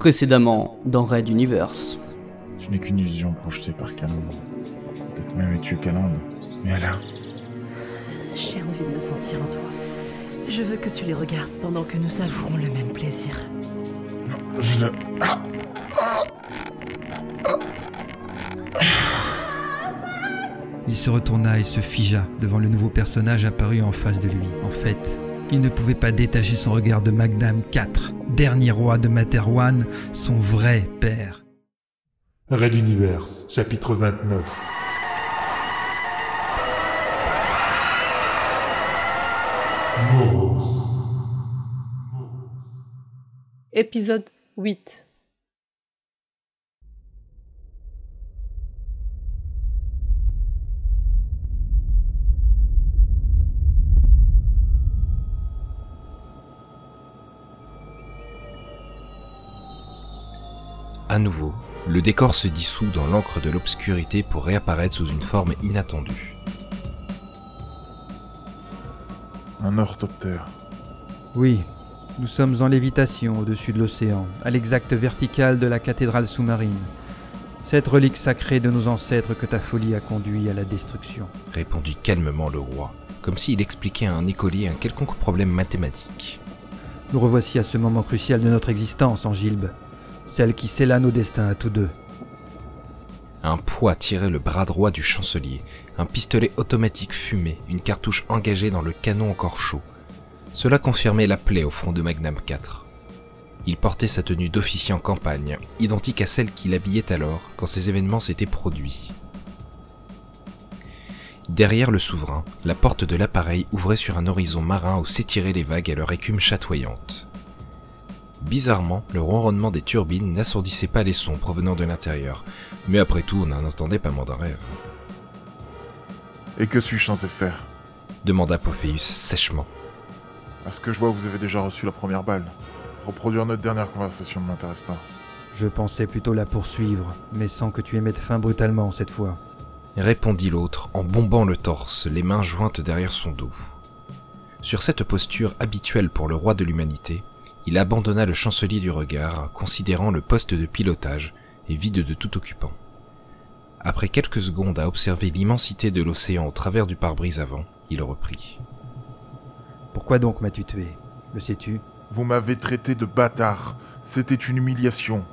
Précédemment dans Red Universe. Tu n'es qu'une illusion projetée par Calandre. Peut-être même es-tu Calandre. Mais alors J'ai envie de me sentir en toi. Je veux que tu les regardes pendant que nous savourons le même plaisir. Je ne... Ah Il se retourna et se figea devant le nouveau personnage apparu en face de lui. En fait, il ne pouvait pas détacher son regard de Magnam IV, dernier roi de Materwan, son vrai père. Red Universe, chapitre 29. Moros. Épisode 8 À nouveau, le décor se dissout dans l'encre de l'obscurité pour réapparaître sous une forme inattendue. Un orthoptère. Oui, nous sommes en lévitation au-dessus de l'océan, à l'exacte verticale de la cathédrale sous-marine. Cette relique sacrée de nos ancêtres que ta folie a conduit à la destruction. Répondit calmement le roi, comme s'il expliquait à un écolier un quelconque problème mathématique. Nous revoici à ce moment crucial de notre existence, Angilbe. Celle qui scella nos destins à tous deux. Un poids tirait le bras droit du chancelier, un pistolet automatique fumé, une cartouche engagée dans le canon encore chaud. Cela confirmait la plaie au front de Magnam IV. Il portait sa tenue d'officier en campagne, identique à celle qu'il habillait alors quand ces événements s'étaient produits. Derrière le souverain, la porte de l'appareil ouvrait sur un horizon marin où s'étiraient les vagues à leur écume chatoyante. Bizarrement, le ronronnement des turbines n'assourdissait pas les sons provenant de l'intérieur, mais après tout, on n'en entendait pas moins d'un rêve. Et que suis-je censé faire? demanda Pophéus sèchement. À ce que je vois, vous avez déjà reçu la première balle. Reproduire notre dernière conversation ne m'intéresse pas. Je pensais plutôt la poursuivre, mais sans que tu y mettes fin brutalement cette fois. répondit l'autre en bombant le torse, les mains jointes derrière son dos. Sur cette posture habituelle pour le roi de l'humanité, il abandonna le chancelier du regard, considérant le poste de pilotage et vide de tout occupant. Après quelques secondes à observer l'immensité de l'océan au travers du pare-brise avant, il reprit. Pourquoi donc m'as-tu tué? Le sais-tu? Vous m'avez traité de bâtard. C'était une humiliation.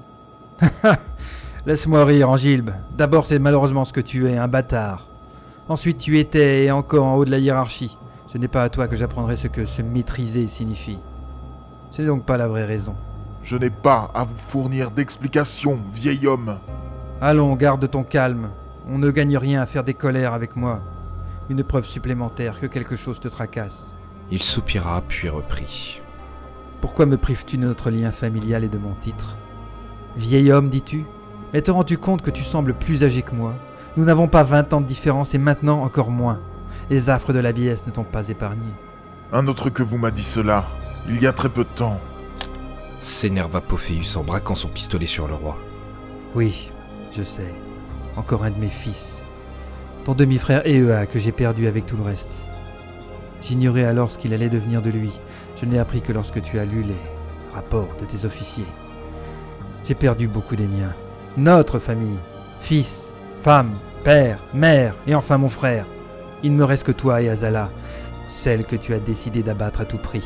Laisse-moi rire, Angilbe. D'abord, c'est malheureusement ce que tu es, un bâtard. Ensuite, tu étais et encore en haut de la hiérarchie. Ce n'est pas à toi que j'apprendrai ce que se maîtriser signifie. Ce n'est donc pas la vraie raison. Je n'ai pas à vous fournir d'explications, vieil homme. Allons, garde ton calme. On ne gagne rien à faire des colères avec moi. Une preuve supplémentaire que quelque chose te tracasse. Il soupira puis reprit. Pourquoi me prives-tu de notre lien familial et de mon titre? Vieil homme, dis-tu Et te rends-tu compte que tu sembles plus âgé que moi? Nous n'avons pas vingt ans de différence et maintenant encore moins. Les affres de la vieillesse ne t'ont pas épargné. Un autre que vous m'a dit cela, il y a très peu de temps. S'énerva Pophéus en braquant son pistolet sur le roi. Oui, je sais. Encore un de mes fils. Ton demi-frère Ea que j'ai perdu avec tout le reste. J'ignorais alors ce qu'il allait devenir de lui. Je n'ai appris que lorsque tu as lu les rapports de tes officiers. J'ai perdu beaucoup des miens. Notre famille. Fils, femme, père, mère et enfin mon frère. Il ne me reste que toi et Azala, celle que tu as décidé d'abattre à tout prix.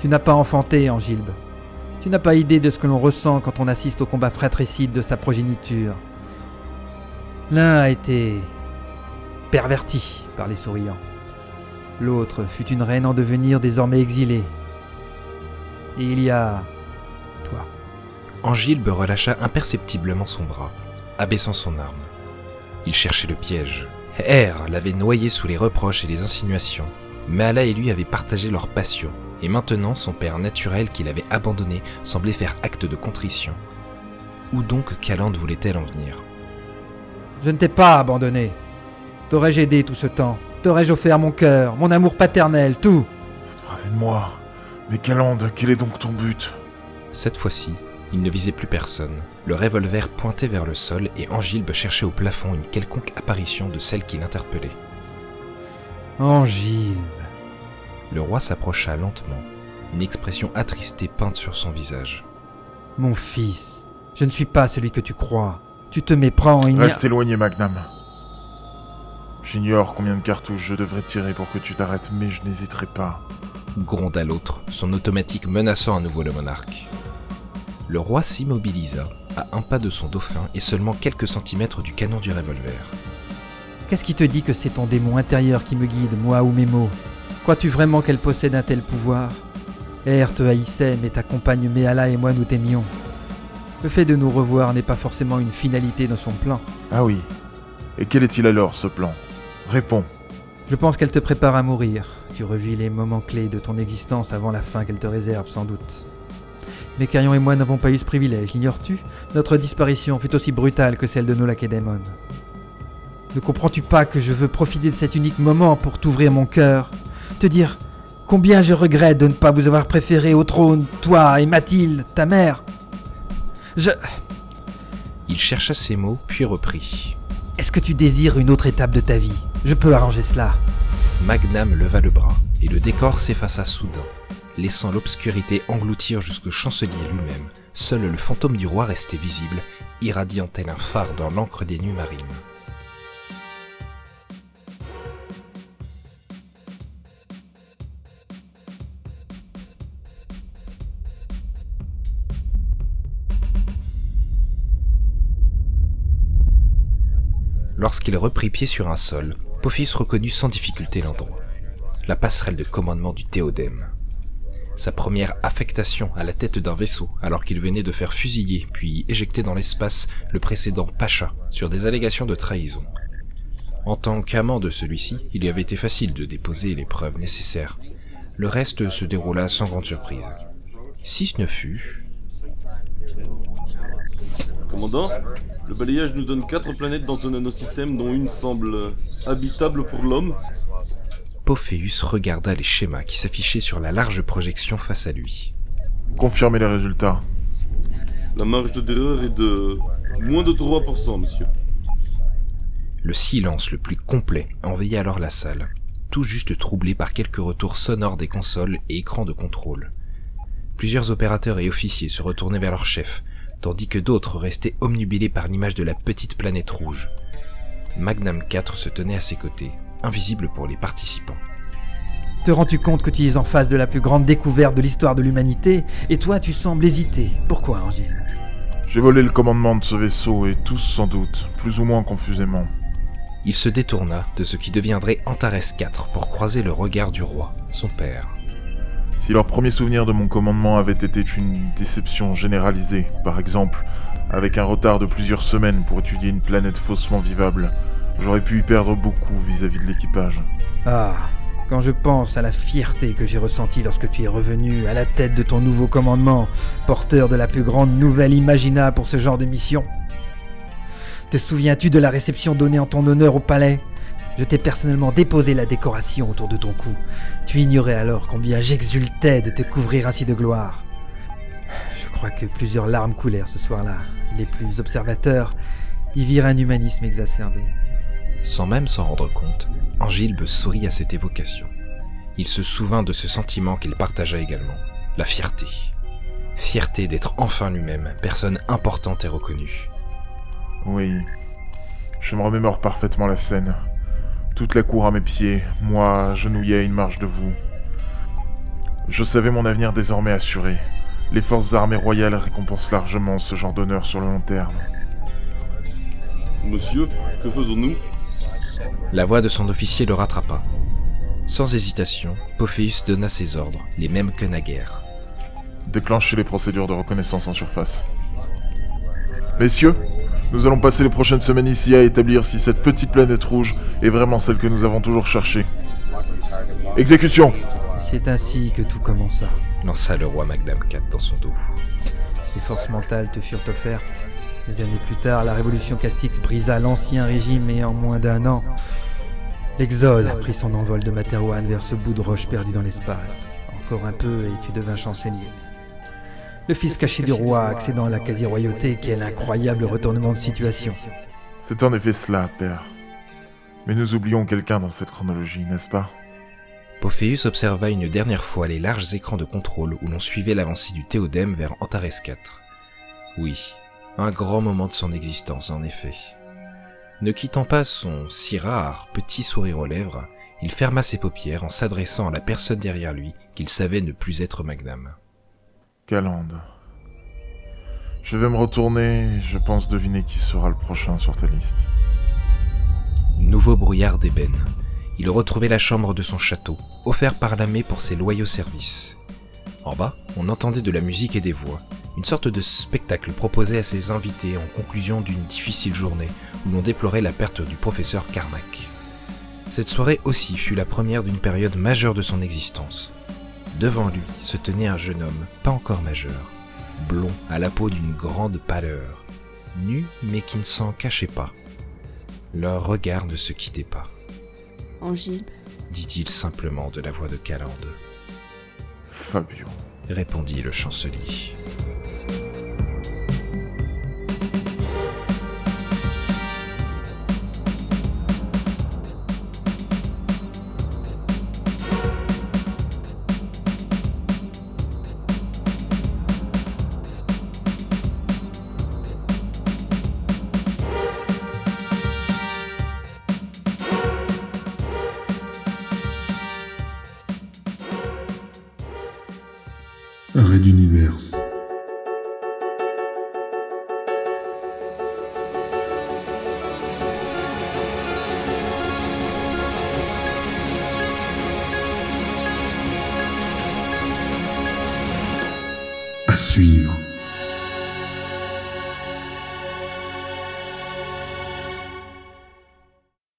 Tu n'as pas enfanté, Angilbe. Tu n'as pas idée de ce que l'on ressent quand on assiste au combat fratricide de sa progéniture. L'un a été perverti par les souriants. L'autre fut une reine en devenir désormais exilée. Et il y a toi. Angilbe relâcha imperceptiblement son bras, abaissant son arme. Il cherchait le piège. R l'avait noyé sous les reproches et les insinuations. Mala et lui avaient partagé leur passion, et maintenant son père naturel qu'il avait abandonné semblait faire acte de contrition. Où donc Calande voulait-elle en venir? Je ne t'ai pas abandonné. T'aurais-je aidé tout ce temps? T'aurais-je offert mon cœur, mon amour paternel, tout? Cette phrase est de moi. Mais Calande, quel est donc ton but? Cette fois-ci, il ne visait plus personne. Le revolver pointait vers le sol et Angilbe cherchait au plafond une quelconque apparition de celle qui l'interpellait. Angilbe. Le roi s'approcha lentement, une expression attristée peinte sur son visage. Mon fils, je ne suis pas celui que tu crois. Tu te méprends, il n'y a... Reste éloigné, Magnam. J'ignore combien de cartouches je devrais tirer pour que tu t'arrêtes, mais je n'hésiterai pas. Gronda l'autre, son automatique menaçant à nouveau le monarque. Le roi s'immobilisa, à un pas de son dauphin et seulement quelques centimètres du canon du revolver. Qu'est-ce qui te dit que c'est ton démon intérieur qui me guide, moi ou mes mots? Crois-tu vraiment qu'elle possède un tel pouvoir? Er te haïssait, mais ta compagne Méala et moi nous t'aimions. Le fait de nous revoir n'est pas forcément une finalité dans son plan. Ah oui. Et quel est-il alors, ce plan? Réponds. Je pense qu'elle te prépare à mourir. Tu revis les moments clés de ton existence avant la fin qu'elle te réserve, sans doute. Mais Carion et moi n'avons pas eu ce privilège, l'ignores-tu? Notre disparition fut aussi brutale que celle de nos Lacédémon. Ne comprends-tu pas que je veux profiter de cet unique moment pour t'ouvrir mon cœur? Te dire combien je regrette de ne pas vous avoir préféré au trône, toi et Mathilde, ta mère Je... Il chercha ses mots, puis reprit. Est-ce que tu désires une autre étape de ta vie? Je peux arranger cela. Magnam leva le bras, et le décor s'effaça soudain, laissant l'obscurité engloutir jusqu'au chancelier lui-même. Seul le fantôme du roi restait visible, irradiant tel un phare dans l'encre des nuits marines. Lorsqu'il reprit pied sur un sol, Pophis reconnut sans difficulté l'endroit. La passerelle de commandement du Théodème. Sa première affectation à la tête d'un vaisseau alors qu'il venait de faire fusiller puis éjecter dans l'espace le précédent Pacha sur des allégations de trahison. En tant qu'amant de celui-ci, il lui avait été facile de déposer les preuves nécessaires. Le reste se déroula sans grande surprise. Si ce ne fut... Commandant, le balayage nous donne quatre planètes dans un nanosystème dont une semble habitable pour l'homme. Pophéus regarda les schémas qui s'affichaient sur la large projection face à lui. Confirmez les résultats. La marge d'erreur est de moins de 3%, monsieur. Le silence le plus complet envahit alors la salle, tout juste troublé par quelques retours sonores des consoles et écrans de contrôle. Plusieurs opérateurs et officiers se retournaient vers leur chef, tandis que d'autres restaient omnubilés par l'image de la petite planète rouge. Magnam 4 se tenait à ses côtés, invisible pour les participants. Te rends-tu compte que tu es en face de la plus grande découverte de l'histoire de l'humanité? Et toi, tu sembles hésiter. Pourquoi, Angile J'ai volé le commandement de ce vaisseau et tous sans doute, plus ou moins confusément. Il se détourna de ce qui deviendrait Antares 4 pour croiser le regard du roi, son père. Si leur premier souvenir de mon commandement avait été une déception généralisée, par exemple, avec un retard de plusieurs semaines pour étudier une planète faussement vivable, j'aurais pu y perdre beaucoup vis-à-vis de l'équipage. Ah, quand je pense à la fierté que j'ai ressentie lorsque tu es revenu à la tête de ton nouveau commandement, porteur de la plus grande nouvelle imaginable pour ce genre de mission. Te souviens-tu de la réception donnée en ton honneur au palais Je t'ai personnellement déposé la décoration autour de ton cou. Tu ignorais alors combien j'exultais de te couvrir ainsi de gloire. Je crois que plusieurs larmes coulèrent ce soir-là. Les plus observateurs y virent un humanisme exacerbé. Sans même s'en rendre compte, Angilbe sourit à cette évocation. Il se souvint de ce sentiment qu'il partagea également, la fierté. Fierté d'être enfin lui-même, personne importante et reconnue. Oui, je me remémore parfaitement la scène. Toute la cour à mes pieds, moi genouillé à une marche de vous. Je savais mon avenir désormais assuré. Les forces armées royales récompensent largement ce genre d'honneur sur le long terme. Monsieur, que faisons-nous? La voix de son officier le rattrapa. Sans hésitation, Pophéus donna ses ordres, les mêmes que naguère. Déclenchez les procédures de reconnaissance en surface. Messieurs, nous allons passer les prochaines semaines ici à établir si cette petite planète rouge est vraiment celle que nous avons toujours cherchée. Exécution C'est ainsi que tout commença. Lança le roi Magdam 4 dans son dos. Les forces mentales te furent offertes. Des années plus tard, la révolution Castix brisa l'ancien régime et en moins d'un an, l'Exode a pris son envol de Materwan vers ce bout de roche perdu dans l'espace. Encore un peu et tu devins chancelier. Le fils caché du roi accédant à la quasi-royauté, quel incroyable retournement de situation. C'est en effet cela, père. Mais nous oublions quelqu'un dans cette chronologie, n'est-ce pas? Pophéus observa une dernière fois les larges écrans de contrôle où l'on suivait l'avancée du Théodème vers Antares 4. Oui, un grand moment de son existence en effet. Ne quittant pas son si rare petit sourire aux lèvres, il ferma ses paupières en s'adressant à la personne derrière lui qu'il savait ne plus être Magnam. Je vais me retourner et je pense deviner qui sera le prochain sur ta liste. Nouveau brouillard d'ébène. Il retrouvait la chambre de son château, offert par l'armée pour ses loyaux services. En bas, on entendait de la musique et des voix, une sorte de spectacle proposé à ses invités en conclusion d'une difficile journée où l'on déplorait la perte du professeur Carmack. Cette soirée aussi fut la première d'une période majeure de son existence. Devant lui se tenait un jeune homme, pas encore majeur, blond, à la peau d'une grande pâleur, nu mais qui ne s'en cachait pas. Leur regard ne se quittait pas, Angile, dit-il simplement de la voix de Calande, Fabio. répondit le chancelier. Suivre.